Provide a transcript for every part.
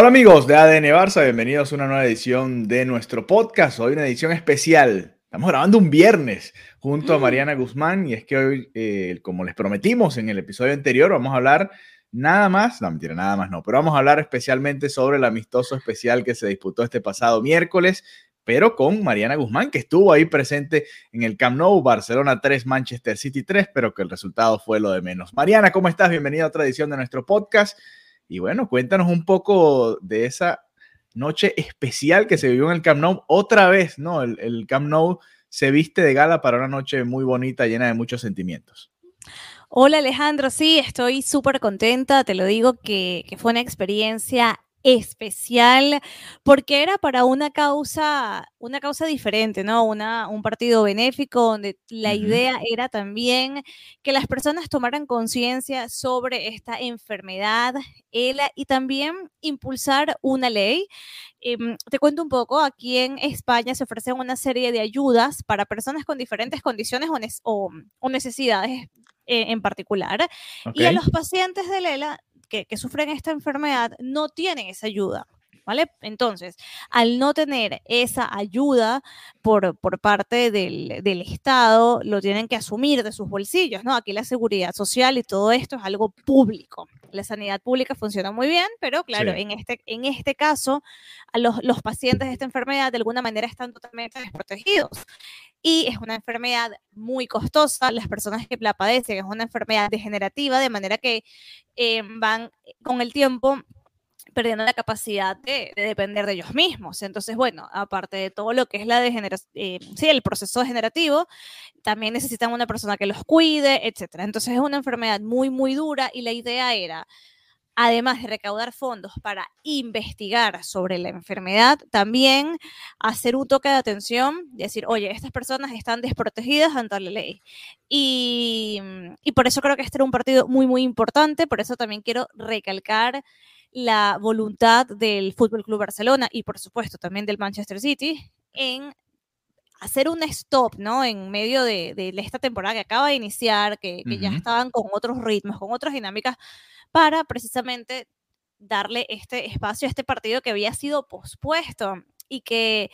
Hola amigos de ADN Barça, bienvenidos a una nueva edición de nuestro podcast. Hoy una edición especial. Estamos grabando un viernes junto a Mariana Guzmán y es que hoy, eh, como les prometimos en el episodio anterior, vamos a hablar nada más, no mentira, nada más no, pero vamos a hablar especialmente sobre el amistoso especial que se disputó este pasado miércoles, pero con Mariana Guzmán, que estuvo ahí presente en el Camp Nou, Barcelona 3, Manchester City 3, pero que el resultado fue lo de menos. Mariana, ¿cómo estás? Bienvenida a otra edición de nuestro podcast. Y bueno, cuéntanos un poco de esa noche especial que se vivió en el Camp Nou. Otra vez, ¿no? El, Camp Nou se viste de gala para una noche muy bonita, llena de muchos sentimientos. Hola Alejandro, sí, estoy súper contenta, te lo digo que, fue una experiencia especial porque era para una causa, una causa diferente, ¿no? Una, un partido benéfico donde la uh -huh. idea era también que las personas tomaran conciencia sobre esta enfermedad ELA y también impulsar una ley. Eh, te cuento un poco, aquí en España se ofrecen una serie de ayudas para personas con diferentes condiciones o, ne o, o necesidades eh, en particular. Okay. Y a los pacientes de ELA que, que, sufren esta enfermedad no tienen esa ayuda. ¿Vale? Entonces, al no tener esa ayuda por, por parte del, del, Estado, lo tienen que asumir de sus bolsillos, ¿no? Aquí la seguridad social y todo esto es algo público. La sanidad pública funciona muy bien, pero claro, sí. en, este, en este caso, a los, los pacientes de esta enfermedad de alguna manera están totalmente desprotegidos y es una enfermedad muy costosa. Las personas que la padecen es una enfermedad degenerativa, de manera que eh, van con el tiempo perdiendo la capacidad de, de, depender de ellos mismos. Entonces, bueno, aparte de todo lo que es la degeneración, eh, sí, el proceso degenerativo, también necesitan una persona que los cuide, etcétera. Entonces, es una enfermedad muy, muy dura y la idea era además de recaudar fondos para investigar sobre la enfermedad, también hacer un toque de atención, decir, oye, estas personas están desprotegidas ante la ley. Y, y, por eso creo que este era un partido muy, muy importante, por eso también quiero recalcar la voluntad del Fútbol Club Barcelona y por supuesto también del Manchester City en hacer un stop, ¿no? En medio de, de esta temporada que acaba de iniciar, que, que uh -huh. ya estaban con otros ritmos, con otras dinámicas, para precisamente darle este espacio a este partido que había sido pospuesto y que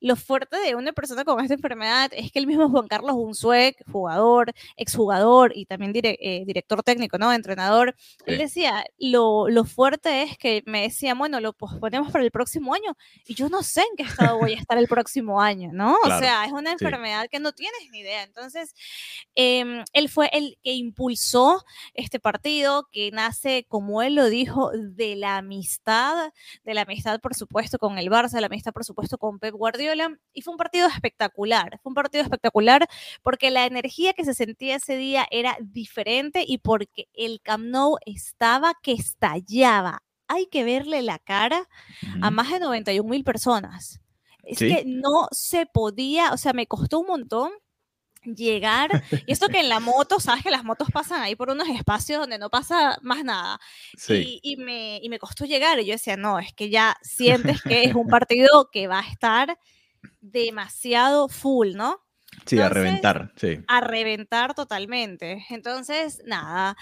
lo fuerte de una persona con esta enfermedad es que el mismo Juan Carlos Unzué, jugador, exjugador y también dire, eh, director técnico, ¿no? Entrenador, sí. él decía, lo, lo, fuerte es que me decía, bueno, lo posponemos para el próximo año y yo no sé en qué estado voy a estar el próximo año, ¿no? Claro. O sea, es una enfermedad sí. que no tienes ni idea. Entonces, eh, él fue el que impulsó este partido que nace, como él lo dijo, de la amistad, de la amistad, por supuesto, con el Barça, de la amistad, por supuesto, con Pep Guardiola y fue un partido espectacular, fue un partido espectacular porque la energía que se sentía ese día era diferente y porque el Camp Nou estaba que estallaba. Hay que verle la cara uh -huh. a más de 91 mil personas. Es ¿Sí? que no se podía, o sea, me costó un montón llegar, y esto que en la moto, sabes que las motos pasan ahí por unos espacios donde no pasa más nada, sí. y, y, me, y me costó llegar, y yo decía, no, es que ya sientes que es un partido que va a estar demasiado full, ¿no? Sí, Entonces, a reventar, sí. A reventar totalmente. Entonces, nada,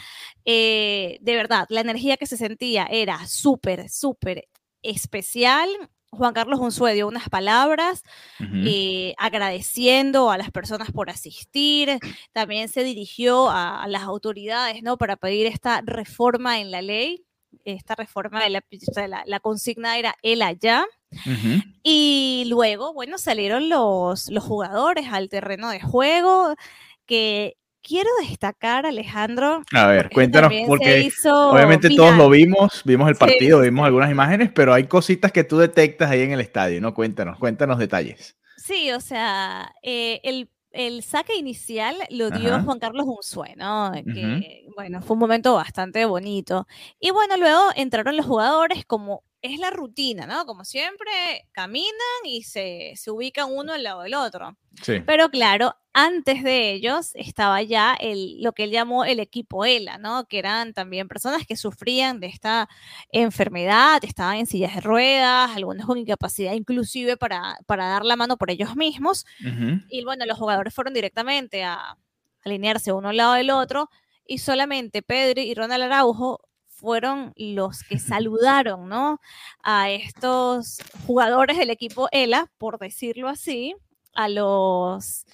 eh, de verdad, la energía que se sentía era súper, súper especial. Juan Carlos Unzué dio unas palabras uh -huh. eh, agradeciendo a las personas por asistir. También se dirigió a, a, las autoridades, ¿no? Para pedir esta reforma en la ley. Esta reforma de la, la, la consigna era el allá. Uh -huh. Y luego, bueno, salieron los, los jugadores al terreno de juego que quiero destacar, Alejandro. A ver, cuéntanos, porque obviamente todos lo vimos, vimos el partido, sí, vimos algunas imágenes, pero hay cositas que tú detectas ahí en el estadio, ¿no? Cuéntanos, cuéntanos detalles. Sí, o sea, eh, el, el, saque inicial lo dio Juan Carlos Unzué, ¿no? Que, bueno, fue un momento bastante bonito. Y bueno, luego entraron los jugadores como es la rutina, ¿no? Como siempre, caminan y se, se ubican uno al lado del otro. Sí. Pero claro, antes de ellos estaba ya el, lo que él llamó el equipo ELA, ¿no? Que eran también personas que sufrían de esta enfermedad, estaban en sillas de ruedas, algunos con incapacidad inclusive para, para dar la mano por ellos mismos. Y bueno, los jugadores fueron directamente a alinearse uno al lado del otro y solamente Pedro y Ronald Araujo fueron los que saludaron, ¿no? A estos jugadores del equipo ELA, por decirlo así, a los...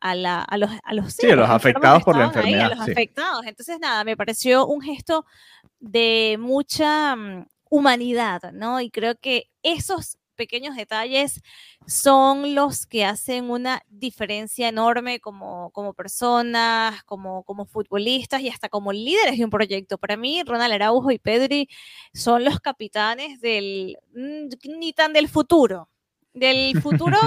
A, los, a los, sí, a los afectados por la enfermedad. a los afectados. Entonces, nada, me pareció un gesto de mucha mm, humanidad, ¿no? Y creo que esos pequeños detalles son los que hacen una diferencia enorme como, como personas, como, como futbolistas y hasta como líderes de un proyecto. Para mí, Ronald Araujo y Pedri son los capitanes del, mm, ni tan del futuro, del futuro,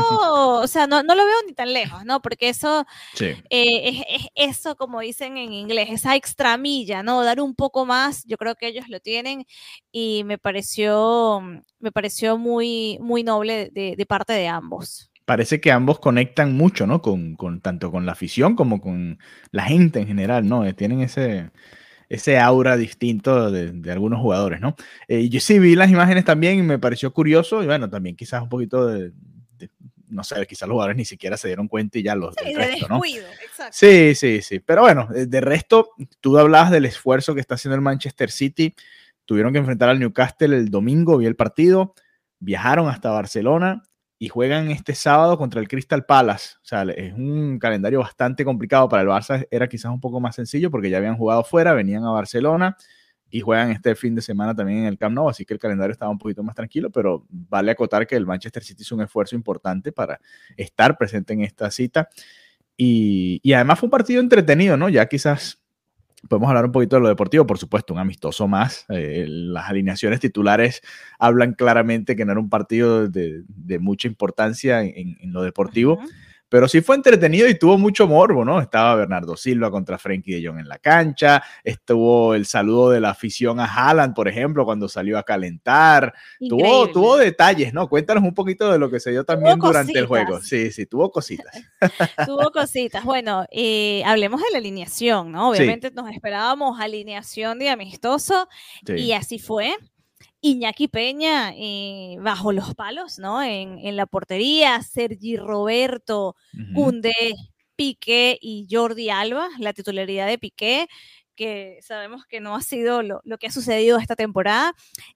o sea, no, no, lo veo ni tan lejos, ¿no? Porque eso eh, es, eso, como dicen en inglés, esa extramilla, ¿no? Dar un poco más, yo creo que ellos lo tienen y me pareció, me pareció muy, muy noble de, de parte de ambos parece que ambos conectan mucho, ¿no? Con, con, tanto con la afición como con la gente en general, ¿no? Eh, tienen ese, ese aura distinto de, algunos jugadores, ¿no? Eh, yo sí vi las imágenes también y me pareció curioso y bueno, también quizás un poquito de, no sé, quizás los jugadores ni siquiera se dieron cuenta y ya los sí, de exacto. Sí, sí, sí, pero bueno, de resto, tú hablabas del esfuerzo que está haciendo el Manchester City, tuvieron que enfrentar al Newcastle el domingo, vi el partido, viajaron hasta Barcelona, y juegan este sábado contra el Crystal Palace. O sea, es un calendario bastante complicado para el Barça. Era quizás un poco más sencillo porque ya habían jugado fuera, venían a Barcelona y juegan este fin de semana también en el Camp Nou, así que el calendario estaba un poquito más tranquilo, pero vale acotar que el Manchester City hizo un esfuerzo importante para estar presente en esta cita. Y, y además fue un partido entretenido, ¿no? Ya quizás Podemos hablar un poquito de lo deportivo, por supuesto, un amistoso más. Eh, las alineaciones titulares hablan claramente que no era un partido de, mucha importancia en, lo deportivo. Pero sí fue entretenido y tuvo mucho morbo, ¿no? Estaba Bernardo Silva contra Frankie de Jong en la cancha, estuvo el saludo de la afición a Haaland, por ejemplo, cuando salió a calentar. Tuvo, tuvo detalles, ¿no? Cuéntanos un poquito de lo que se dio también durante el juego. Sí, sí, tuvo cositas. tuvo cositas. Bueno, eh, hablemos de la alineación, ¿no? Obviamente nos esperábamos alineación de amistoso y así fue. Iñaki Peña eh, bajo los palos, ¿no? En, en, la portería, Sergi Roberto, Cunde, Piqué y Jordi Alba, la titularidad de Piqué, que sabemos que no ha sido lo, lo que ha sucedido esta temporada.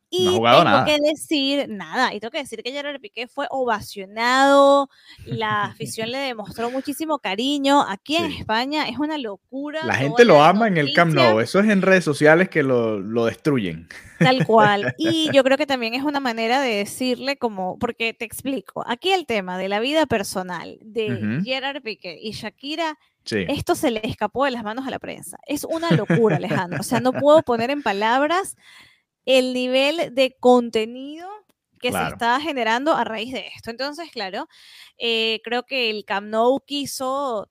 Y no ha tengo que decir nada, y tengo que decir que Gerard Piqué fue ovacionado, la afición le demostró muchísimo cariño. Aquí en España es una locura. La gente lo ama en el Camp Nou, eso es en redes sociales que lo, lo, destruyen. Tal cual. Y yo creo que también es una manera de decirle como, porque te explico, aquí el tema de la vida personal de Gerard Piqué y Shakira. Esto se le escapó de las manos a la prensa. Es una locura, Alejandro. O sea, no puedo poner en palabras el nivel de contenido que se está generando a raíz de esto. Entonces, claro, eh, creo que el Camp Nou quiso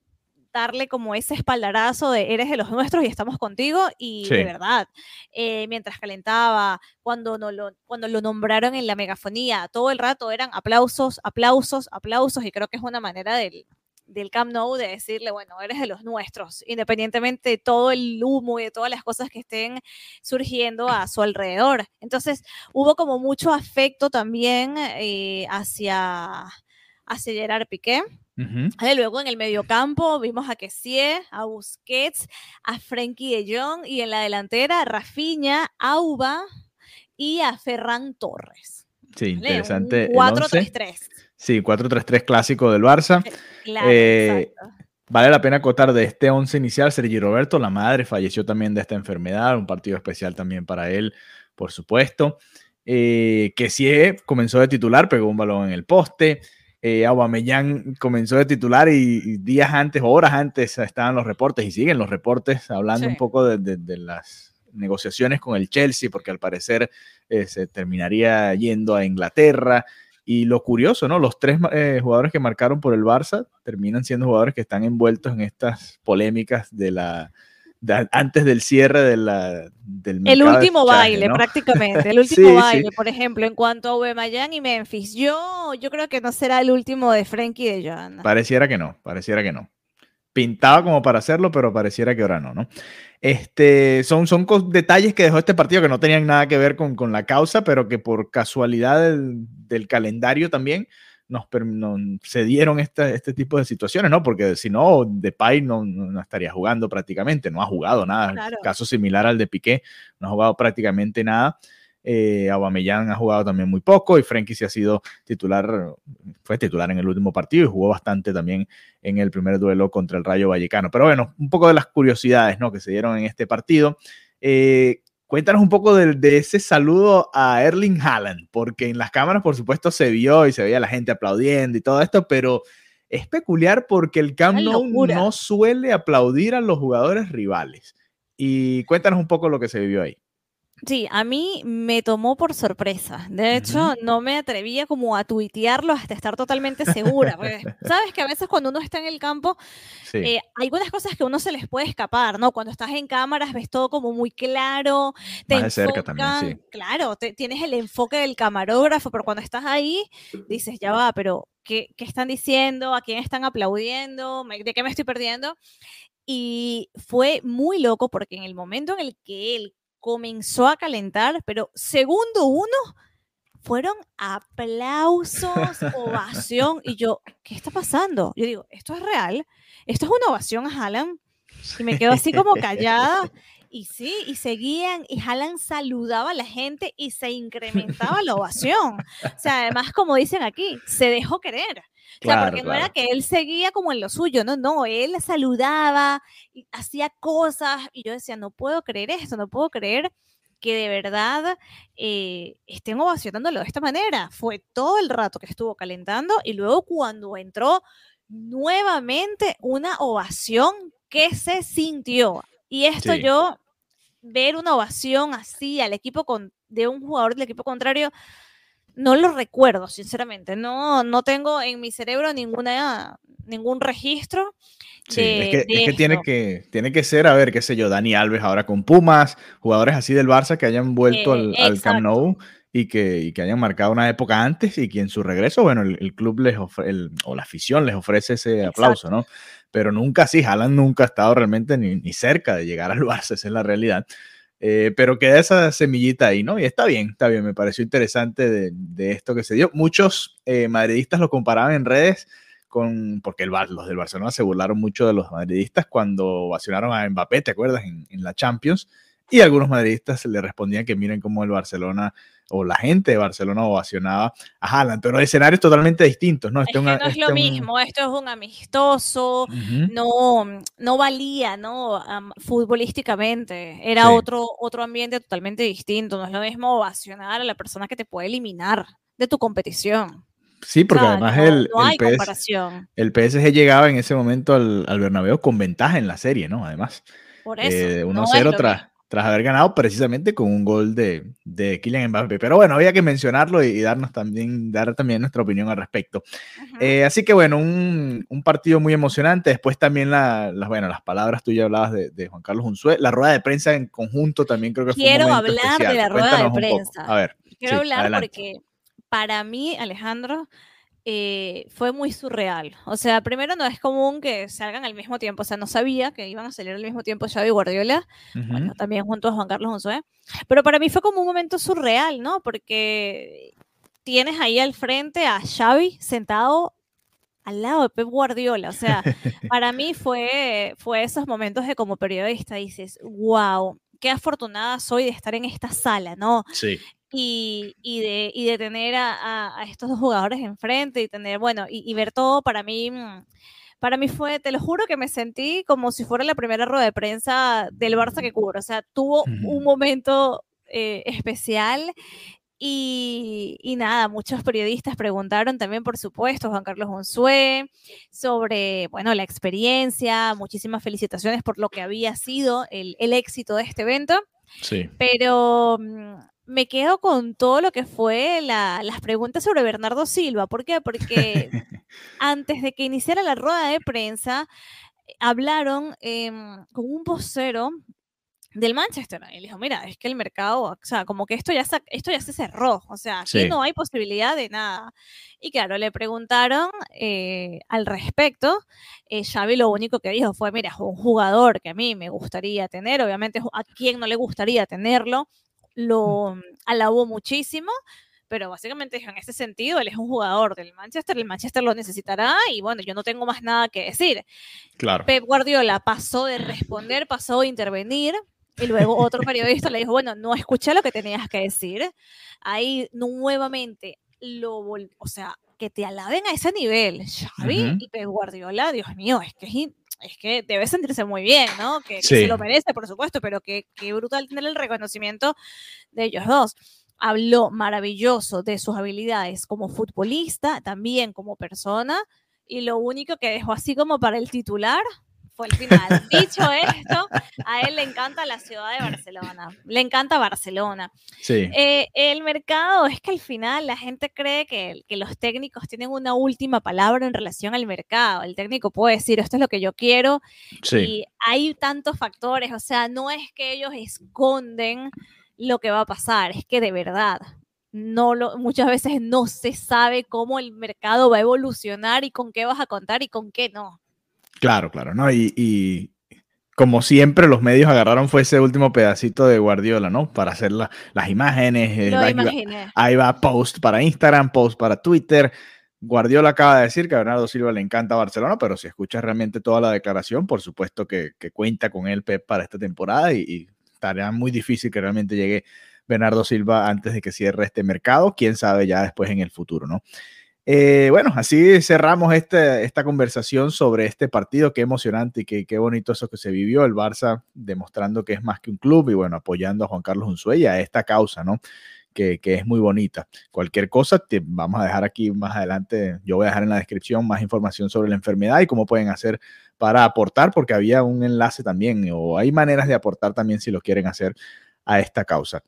darle como ese espaldarazo de eres de los nuestros y estamos contigo y de verdad, eh, mientras calentaba, cuando, no lo, cuando lo nombraron en la megafonía, todo el rato eran aplausos, aplausos, aplausos y creo que es una manera del, del Camp Nou de decirle, bueno, eres de los nuestros, independientemente de todo el humo y de todas las cosas que estén surgiendo a su alrededor. Entonces, hubo como mucho afecto también eh, hacia, hacia Gerard Piqué. Luego en el mediocampo vimos a Kessie, a Busquets, a Frenkie de Jong y en la delantera Rafinha, Auba y a Ferran Torres. Sí, interesante. 4-3-3. Sí, 4-3-3 clásico del Barça. Eh, vale la pena acotar de este 11 inicial, Sergi Roberto, la madre, falleció también de esta enfermedad, un partido especial también para él, por supuesto. Eh, que sí comenzó de titular, pegó un balón en el poste. Eh, Aubameyang comenzó de titular y, días antes, horas antes, estaban los reportes y siguen los reportes hablando un poco de, de, las negociaciones con el Chelsea, porque al parecer se terminaría yendo a Inglaterra Y lo curioso, ¿no? Los tres eh, jugadores que marcaron por el Barça terminan siendo jugadores que están envueltos en estas polémicas de la, antes del cierre de la, del El último baile, prácticamente. El último baile, por ejemplo, en cuanto a Aubameyang y Memphis. Yo, yo creo que no será el último de Frenkie de Johanna. Pareciera que no, pareciera que no. Pintaba como para hacerlo, pero pareciera que ahora no, ¿no? Este, son, son detalles que dejó este partido que no tenían nada que ver con, con la causa, pero que por casualidad del, del calendario también nos, se dieron este, este tipo de situaciones, ¿no? Porque si no, Depay no, no, estaría jugando prácticamente, no ha jugado nada. Caso similar al de Piqué, no ha jugado prácticamente nada. Eh, Aubameyang ha jugado también muy poco y Frenkie sí ha sido titular, fue titular en el último partido y jugó bastante también en el primer duelo contra el Rayo Vallecano. Pero bueno, un poco de las curiosidades ¿no? que se dieron en este partido. Eh, Cuéntanos un poco de, ese saludo a Erling Haaland, porque en las cámaras, por supuesto, se vio y se veía la gente aplaudiendo y todo esto, pero es peculiar porque el Camp Nou no suele aplaudir a los jugadores rivales. Y cuéntanos un poco lo que se vivió ahí. Sí, a mí me tomó por sorpresa. De hecho, no me atrevía como a tuitearlo hasta estar totalmente segura. Sabes que a veces cuando uno está en el campo, eh, hay algunas cosas que uno se les puede escapar, ¿no? Cuando estás en cámaras ves todo como muy claro. Te Más de cerca también, sí. Claro, tienes el enfoque del camarógrafo, pero cuando estás ahí, dices, ya va, pero ¿qué, qué están diciendo? ¿A quién están aplaudiendo? ¿De qué me estoy perdiendo? Y fue muy loco porque en el momento en el que él comenzó a calentar, pero segundo uno fueron aplausos, ovación, y yo, ¿qué está pasando? Yo digo, ¿esto es real? ¿Esto es una ovación a Haaland? Y me quedo así como callada. Y sí, y seguían, y Haaland saludaba a la gente y se incrementaba la ovación. O sea, además, como dicen aquí, se dejó querer. O sea, porque no era que él seguía como en lo suyo, no, no, él saludaba, y hacía cosas, y yo decía, no puedo creer esto, no puedo creer que de verdad eh, estén ovacionándolo de esta manera. Fue todo el rato que estuvo calentando y luego cuando entró nuevamente una ovación que se sintió. Y esto yo, ver una ovación así al equipo con, de un jugador del equipo contrario, no lo recuerdo, sinceramente. No, no tengo en mi cerebro ninguna, ningún registro. Sí, es que, tiene que tiene que ser, a ver, qué sé yo, Dani Alves ahora con Pumas, jugadores así del Barça que hayan vuelto al, al, Camp Nou y que, que, hayan marcado una época antes y que en su regreso, bueno, el, club les o la afición les ofrece ese aplauso, ¿no? Pero nunca así, Haaland nunca ha estado realmente ni, ni cerca de llegar al Barça, esa es la realidad. Eh, pero queda esa semillita ahí, ¿no? Y está bien, está bien, me pareció interesante de, esto que se dio. Muchos eh, madridistas lo comparaban en redes con, porque el, los del Barcelona se burlaron mucho de los madridistas cuando ovacionaron a Mbappé, ¿te acuerdas? En, en la Champions. Y algunos madridistas le respondían que miren cómo el Barcelona o la gente de Barcelona ovacionaba a Haaland, pero escenarios totalmente distintos, ¿no? Este no es lo mismo, esto es un amistoso, no, no valía, ¿no? futbolísticamente, era otro, otro ambiente totalmente distinto, no es lo mismo ovacionar a la persona que te puede eliminar de tu competición. Sí, porque además el, el, PSG llegaba en ese momento al, al Bernabéu con ventaja en la serie, ¿no? Además. Por eso. Eh, 1-0 tras, tras haber ganado precisamente con un gol de, de Kylian Mbappé. Pero bueno, había que mencionarlo y, darnos también, dar también nuestra opinión al respecto. Eh, así que bueno, un, un, partido muy emocionante. Después también la, las, bueno, las palabras tú ya hablabas de, de, Juan Carlos Unzué. La rueda de prensa en conjunto también creo que Quiero fue un hablar de la rueda de prensa. A ver. Quiero hablar porque para mí, Alejandro, eh, fue muy surreal. O sea, primero no es común que salgan al mismo tiempo. O sea, no sabía que iban a salir al mismo tiempo Xavi y Guardiola. Bueno, también junto a Juan Carlos Josué. Pero para mí fue como un momento surreal, ¿no? Porque tienes ahí al frente a Xavi sentado al lado de Pep Guardiola. O sea, para mí fue, fue esos momentos de como periodista dices, wow, qué afortunada soy de estar en esta sala, ¿no? Sí y, y, de, y de tener a, a, estos dos jugadores enfrente y tener, bueno, y, y, ver todo para mí, mm, para mí fue, te lo juro que me sentí como si fuera la primera rueda de prensa del Barça que cubro, o sea, tuvo un momento eh, especial. Y, y, nada, muchos periodistas preguntaron también, por supuesto, Juan Carlos Unzué, sobre, bueno, la experiencia, muchísimas felicitaciones por lo que había sido el, el éxito de este evento. Sí. Pero mm, me quedo con todo lo que fue las preguntas sobre Bernardo Silva. ¿Por qué? Porque antes de que iniciara la rueda de prensa, hablaron em, con un vocero del Manchester. Y le dijo, mira, es que el mercado, o sea, como que esto ya, se, esto ya se cerró, o sea, aquí no hay posibilidad de nada. Y claro, le preguntaron eh, al respecto. Eh, Xavi lo único que dijo fue, mira, es un jugador que a mí me gustaría tener, obviamente a quien no le gustaría tenerlo, lo alabó muchísimo, pero básicamente en ese sentido él es un jugador del Manchester, el Manchester lo necesitará y bueno, yo no tengo más nada que decir. Claro. Pep Guardiola pasó de responder, pasó de intervenir, y luego otro periodista le dijo, bueno, no escuché lo que tenías que decir. Ahí nuevamente lo, o sea, que te alaben a ese nivel, Xavi y Pep Guardiola, Dios mío, es que es, que debe sentirse muy bien, ¿no? Que, se lo merece, por supuesto, pero que, que brutal tener el reconocimiento de ellos dos. Habló maravilloso de sus habilidades como futbolista, también como persona, y lo único que dejó así como para el titular fue el final. Dicho esto, a él le encanta la ciudad de Barcelona, le encanta Barcelona. Sí. Eh, el mercado es que al final la gente cree que, que, los técnicos tienen una última palabra en relación al mercado. El técnico puede decir, esto es lo que yo quiero. Sí. Y hay tantos factores, o sea, no es que ellos esconden lo que va a pasar, es que de verdad no lo, muchas veces no se sabe cómo el mercado va a evolucionar y con qué vas a contar y con qué no. Claro, claro, ¿no? Y, como siempre, los medios agarraron fue ese último pedacito de Guardiola, ¿no? Para hacer las imágenes. Eh, Lo ahí, imaginé. ahí va post para Instagram, post para Twitter. Guardiola acaba de decir que a Bernardo Silva le encanta Barcelona, pero si escuchas realmente toda la declaración, por supuesto que, cuenta con él Pep para esta temporada y, y estaría muy difícil que realmente llegue Bernardo Silva antes de que cierre este mercado. Quién sabe ya después en el futuro, ¿no? Eh, bueno, así cerramos este, esta conversación sobre este partido. Qué emocionante y qué, qué, bonito eso que se vivió. El Barça demostrando que es más que un club y bueno, apoyando a Juan Carlos Unzuella a esta causa, ¿no? Que, que, es muy bonita. Cualquier cosa, te vamos a dejar aquí más adelante. Yo voy a dejar en la descripción más información sobre la enfermedad y cómo pueden hacer para aportar, porque había un enlace también, o hay maneras de aportar también si lo quieren hacer a esta causa.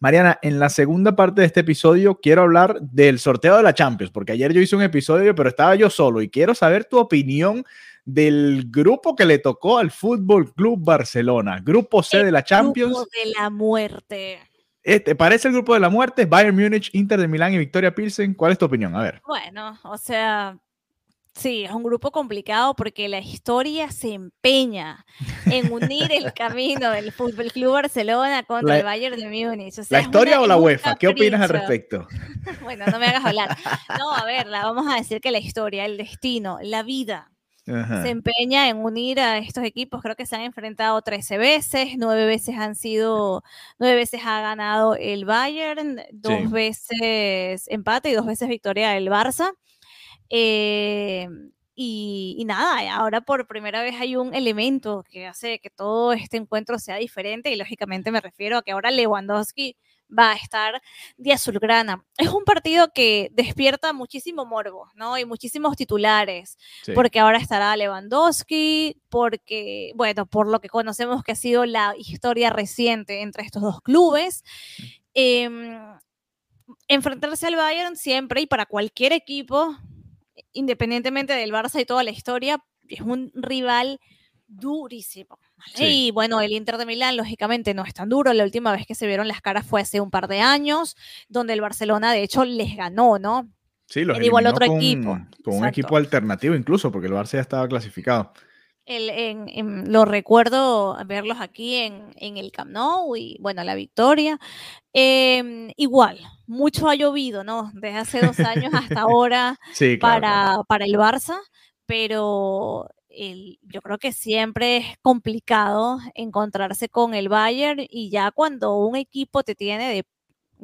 Mariana, en la segunda parte de este episodio quiero hablar del sorteo de la Champions, porque ayer yo hice un episodio, pero estaba yo solo y quiero saber tu opinión del grupo que le tocó al Fútbol Club Barcelona, grupo C de la Champions. Grupo de la muerte. ¿Te parece el grupo de la muerte? Bayern Múnich, Inter de Milán y Victoria Pilsen. ¿Cuál es tu opinión? A ver. Bueno, o sea, Sí, es un grupo complicado porque la historia se empeña en unir el camino del Fútbol Club Barcelona contra el Bayern de Múnich. ¿La historia o la UEFA? ¿Qué opinas al respecto? bueno, no me hagas hablar. No, a ver, la, vamos a decir que la historia, el destino, la vida se empeña en unir a estos equipos. Creo que se han enfrentado 13 veces, nueve veces han sido, nueve veces ha ganado el Bayern, dos veces empate y dos veces victoria del Barça. Eh, y, nada, ahora por primera vez hay un elemento que hace que todo este encuentro sea diferente y lógicamente me refiero a que ahora Lewandowski va a estar de azulgrana. Es un partido que despierta muchísimo morbo, ¿no? Y muchísimos titulares, porque ahora estará Lewandowski, porque, bueno, por lo que conocemos que ha sido la historia reciente entre estos dos clubes. Em, enfrentarse al Bayern siempre y para cualquier equipo independientemente del Barça y toda la historia, es un rival durísimo. Y bueno, el Inter de Milán, lógicamente, no es tan duro. La última vez que se vieron las caras fue hace un par de años, donde el Barcelona, de hecho, les ganó, ¿no? Sí, los igual otro equipo. Con un equipo alternativo incluso, porque el Barça ya estaba clasificado. El, en, lo recuerdo verlos aquí en, en, el Camp Nou y bueno, la victoria. Em, igual, mucho ha llovido, ¿no? Desde hace dos años hasta ahora para, para el Barça, pero el, yo creo que siempre es complicado encontrarse con el Bayern y ya cuando un equipo te tiene de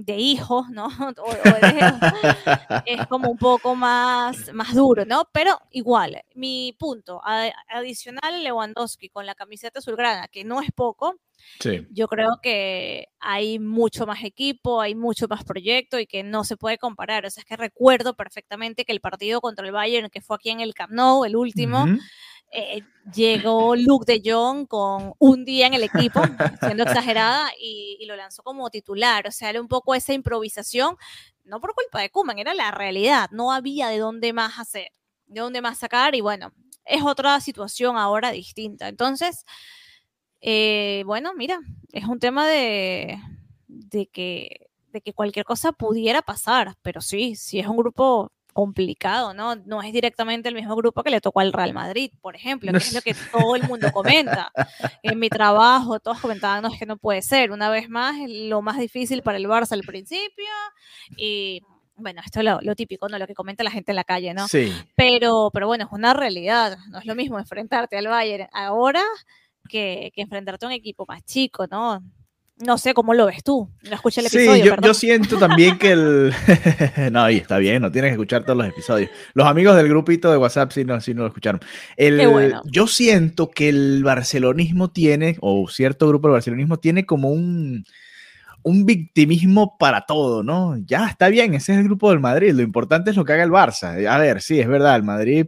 de hijos, ¿no? es como un poco más, más duro, ¿no? Pero igual, mi punto, adicional Lewandowski con la camiseta azulgrana, que no es poco, sí. yo creo que hay mucho más equipo, hay mucho más proyecto y que no se puede comparar. O sea, es que recuerdo perfectamente que el partido contra el Bayern, que fue aquí en el Camp Nou, el último, eh, llegó Luke de Jong con un día en el equipo, siendo exagerada, y, lo lanzó como titular. O sea, era un poco esa improvisación, no por culpa de Kuman, era la realidad. No había de dónde más hacer, de dónde más sacar, y bueno, es otra situación ahora distinta. Entonces, eh, bueno, mira, es un tema de, de, que, de que cualquier cosa pudiera pasar, pero sí, sí es un grupo complicado, ¿no? No es directamente el mismo grupo que le tocó al Real Madrid, por ejemplo, que es lo que todo el mundo comenta. En mi trabajo, todos comentaban, no, es que no puede ser. Una vez más, lo más difícil para el Barça al principio y bueno, esto es lo, típico, ¿no? Lo que comenta la gente en la calle, ¿no? Sí. Pero, pero bueno, es una realidad. No es lo mismo enfrentarte al Bayern ahora que, que enfrentarte a un equipo más chico, ¿no? No sé cómo lo ves tú. No escuché el episodio. Sí, yo, siento también que el. no, ahí está bien, no tienes que escuchar todos los episodios. Los amigos del grupito de WhatsApp sí no, sí no lo escucharon. El, Yo siento que el barcelonismo tiene, o cierto grupo del barcelonismo tiene como un, un victimismo para todo, ¿no? Ya está bien, ese es el grupo del Madrid. Lo importante es lo que haga el Barça. A ver, sí, es verdad, el Madrid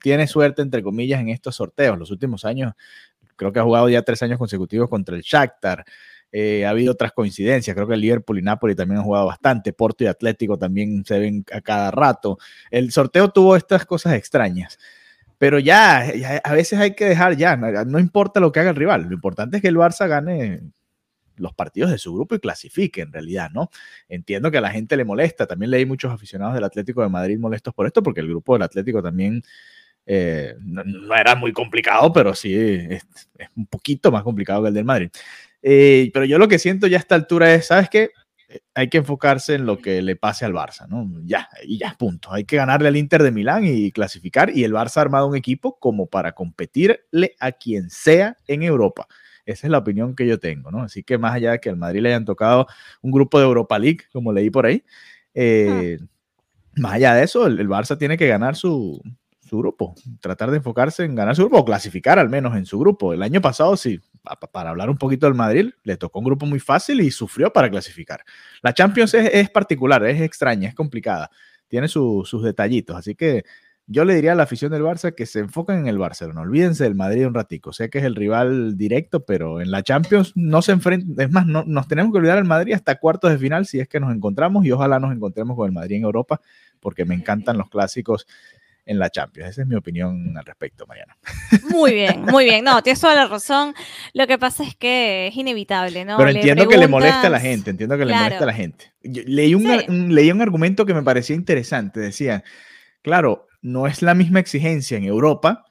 tiene suerte, entre comillas, en estos sorteos. Los últimos años, creo que ha jugado ya tres años consecutivos contra el Shakhtar. Eh, ha habido otras coincidencias, creo que Liverpool y Napoli también han jugado bastante, Porto y Atlético también se ven a cada rato. El sorteo tuvo estas cosas extrañas, pero ya, a veces hay que dejar ya, no, importa lo que haga el rival, lo importante es que el Barça gane los partidos de su grupo y clasifique en realidad, ¿no? Entiendo que a la gente le molesta, también leí muchos aficionados del Atlético de Madrid molestos por esto, porque el grupo del Atlético también eh, no, era muy complicado, pero sí es, un poquito más complicado que el del Madrid. Eh, pero yo lo que siento ya a esta altura es, ¿sabes qué? Eh, hay que enfocarse en lo que le pase al Barça, ¿no? Ya, y ya, punto. Hay que ganarle al Inter de Milán y clasificar. Y el Barça ha armado un equipo como para competirle a quien sea en Europa. Esa es la opinión que yo tengo, ¿no? Así que más allá de que al Madrid le hayan tocado un grupo de Europa League, como leí por ahí, eh, más allá de eso, el, el Barça tiene que ganar su, su grupo, tratar de enfocarse en ganar su grupo o clasificar al menos en su grupo. El año pasado sí, para hablar un poquito del Madrid, le tocó un grupo muy fácil y sufrió para clasificar. La Champions es, particular, es extraña, es complicada, tiene sus detallitos, así que yo le diría a la afición del Barça que se enfoquen en el Barcelona, olvídense del Madrid un ratico, sé que es el rival directo, pero en la Champions no se enfrentan, es más, no, nos tenemos que olvidar del Madrid hasta cuartos de final si es que nos encontramos y ojalá nos encontremos con el Madrid en Europa, porque me encantan los clásicos en la Champions. Esa es mi opinión al respecto, Mariana. Muy bien, muy bien. No, tienes toda la razón. Lo que pasa es que es inevitable, ¿no? Pero entiendo que le molesta a la gente, entiendo que le molesta a la gente. leí, un, leí un argumento que me parecía interesante. Decía, claro, no es la misma exigencia en Europa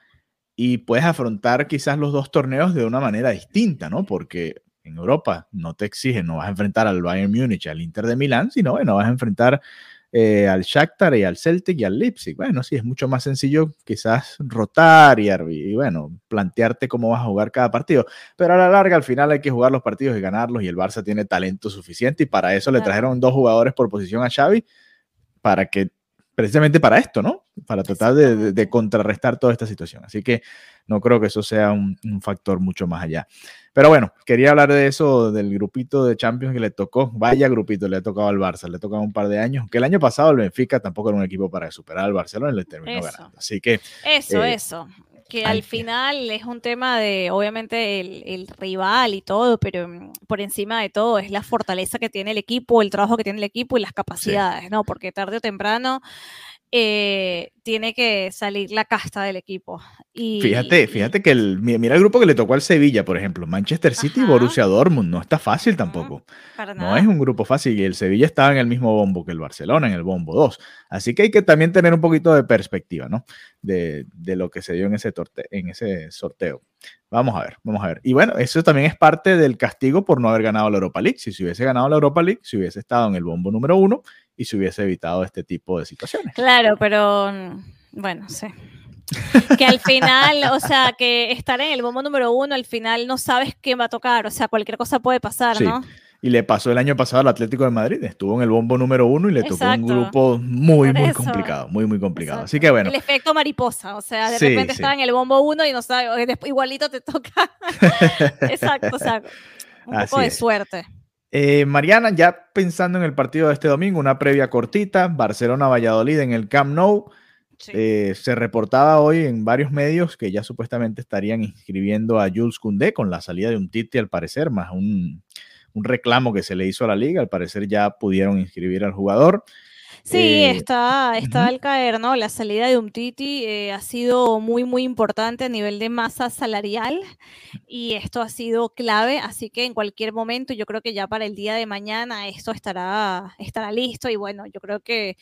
y puedes afrontar quizás los dos torneos de una manera distinta, ¿no? Porque en Europa no te exigen, no vas a enfrentar al Bayern Múnich, al Inter de Milán, sino, bueno, vas a enfrentar eh, al Shakhtar y al Celtic y al Leipzig. Bueno, sí, es mucho más sencillo quizás rotar y, y, bueno, plantearte cómo vas a jugar cada partido, pero a la larga al final hay que jugar los partidos y ganarlos y el Barça tiene talento suficiente y para eso le trajeron dos jugadores por posición a Xavi para que precisamente para esto, ¿no? Para tratar de, contrarrestar toda esta situación. Así que no creo que eso sea un, factor mucho más allá. Pero bueno, quería hablar de eso, del grupito de Champions que le tocó. Vaya grupito, le ha tocado al Barça, le ha tocado un par de años. Que el año pasado el Benfica tampoco era un equipo para superar al Barcelona y le terminó ganando. Así que. Eso, eh, eso que al final es un tema de, obviamente, el, rival y todo, pero mm, por encima de todo es la fortaleza que tiene el equipo, el trabajo que tiene el equipo y las capacidades, ¿no? Porque tarde o temprano eh, tiene que salir la casta del equipo. Y, fíjate, fíjate que el, mira el grupo que le tocó al Sevilla, por ejemplo, Manchester City y Borussia Dortmund, no está fácil tampoco. no es un grupo fácil y el Sevilla estaba en el mismo bombo que el Barcelona, en el bombo 2. Así que hay que también tener un poquito de perspectiva, ¿no? De, de lo que se dio en ese, en ese sorteo. Vamos a ver, vamos a ver. Y bueno, eso también es parte del castigo por no haber ganado la Europa League. Si se hubiese ganado la Europa League, si hubiese estado en el bombo número uno y se hubiese evitado este tipo de situaciones. Claro, pero bueno, sí. que al final, o sea, que estar en el bombo número uno, al final no sabes qué va a tocar, o sea, cualquier cosa puede pasar, ¿no? Y le pasó el año pasado al Atlético de Madrid. Estuvo en el bombo número uno y le tocó un grupo muy, muy complicado. Muy, muy complicado. Así que bueno. El efecto mariposa. O sea, de repente estaba en el bombo uno y no sabe, igualito te toca. Exacto, o sea, un poco de suerte. Eh, Mariana, ya pensando en el partido de este domingo, una previa cortita, Barcelona-Valladolid en el Camp Nou. Eh, se reportaba hoy en varios medios que ya supuestamente estarían inscribiendo a Jules Koundé con la salida de un Titi al parecer, más un, un reclamo que se le hizo a la liga. Al parecer ya pudieron inscribir al jugador. Sí, eh, está, está al caer, ¿no? La salida de Umtiti eh, ha sido muy, muy importante a nivel de masa salarial y esto ha sido clave, así que en cualquier momento yo creo que ya para el día de mañana esto estará, estará listo y bueno, yo creo que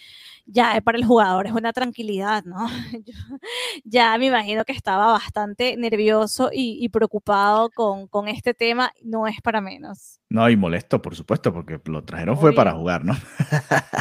ya para el jugador es una tranquilidad, ¿no? ya me imagino que estaba bastante nervioso y, preocupado con, con este tema, no es para menos. No, y molesto, por supuesto, porque lo trajeron fue para jugar, ¿no?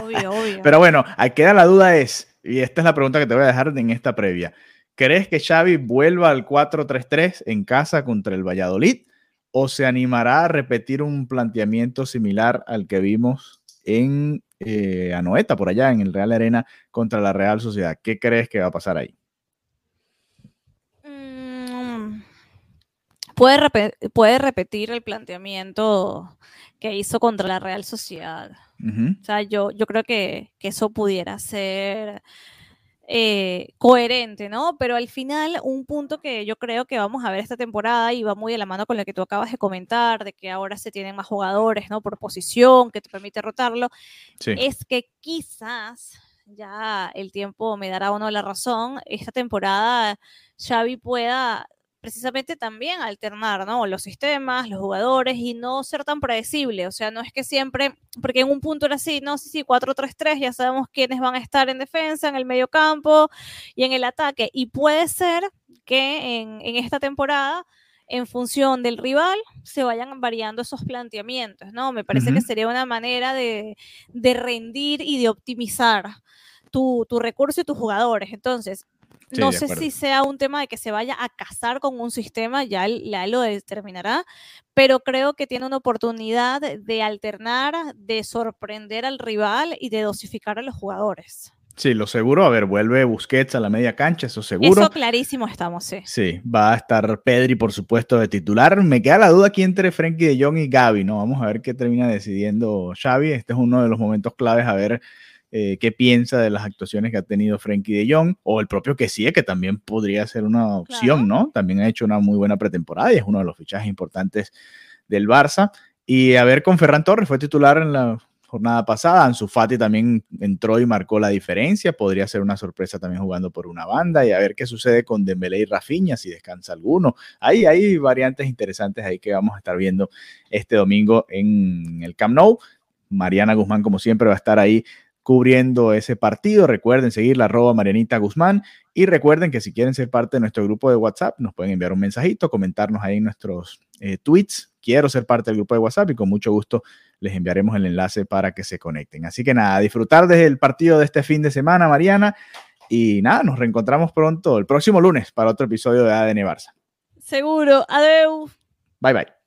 obvio, obvio. Pero bueno, ahí queda la duda es, y esta es la pregunta que te voy a dejar en esta previa. ¿Crees que Xavi vuelva al 4-3-3 en casa contra el Valladolid o se animará a repetir un planteamiento similar al que vimos en eh, Anoeta, por allá en el Real Arena contra la Real Sociedad? ¿Qué crees que va a pasar ahí? puede, repetir el planteamiento que hizo contra la Real Sociedad. O sea, yo, yo creo que, eso pudiera ser eh, coherente, ¿no? Pero al final, un punto que yo creo que vamos a ver esta temporada y va muy de la mano con lo que tú acabas de comentar, de que ahora se tienen más jugadores, ¿no? Por posición, que te permite rotarlo, es que quizás ya el tiempo me dará uno la razón, esta temporada Xavi pueda precisamente también alternar, ¿no? Los sistemas, los jugadores y no ser tan predecible. O sea, no es que siempre, porque en un punto era así, no, sí, sí, 4-3-3, ya sabemos quiénes van a estar en defensa, en el medio campo y en el ataque. Y puede ser que en, esta temporada en función del rival se vayan variando esos planteamientos, ¿no? Me parece que sería una manera de, rendir y de optimizar tu, tu recurso y tus jugadores. Entonces, no sé si sea un tema de que se vaya a casar con un sistema, ya él, lo determinará, pero creo que tiene una oportunidad de alternar, de sorprender al rival y de dosificar a los jugadores. Sí, lo seguro. A ver, vuelve Busquets a la media cancha, eso seguro. Eso clarísimo estamos, sí. Sí, va a estar Pedri, por supuesto, de titular. Me queda la duda aquí entre Frenkie de Jong y Gaby, ¿no? Vamos a ver qué termina decidiendo Xavi. Este es uno de los momentos claves a ver eh, qué piensa de las actuaciones que ha tenido Frenkie de Jong o el propio que sí, que también podría ser una opción, ¿no? También ha hecho una muy buena pretemporada y es uno de los fichajes importantes del Barça. Y a ver con Ferran Torres, fue titular en la jornada pasada. Ansu Fati también entró y marcó la diferencia. Podría ser una sorpresa también jugando por una banda. Y a ver qué sucede con Dembélé y Rafinha, si descansa alguno. Ahí hay variantes interesantes ahí que vamos a estar viendo este domingo en el Camp Nou. Mariana Guzmán, como siempre, va a estar ahí cubriendo ese partido. Recuerden seguir la arroba Marianita Guzmán y recuerden que si quieren ser parte de nuestro grupo de WhatsApp, nos pueden enviar un mensajito, comentarnos ahí en nuestros eh, tweets. Quiero ser parte del grupo de WhatsApp y con mucho gusto les enviaremos el enlace para que se conecten. Así que nada, disfrutar desde el partido de este fin de semana, Mariana. Y nada, nos reencontramos pronto el próximo lunes para otro episodio de ADN Barça. Seguro. Adiós. Bye bye.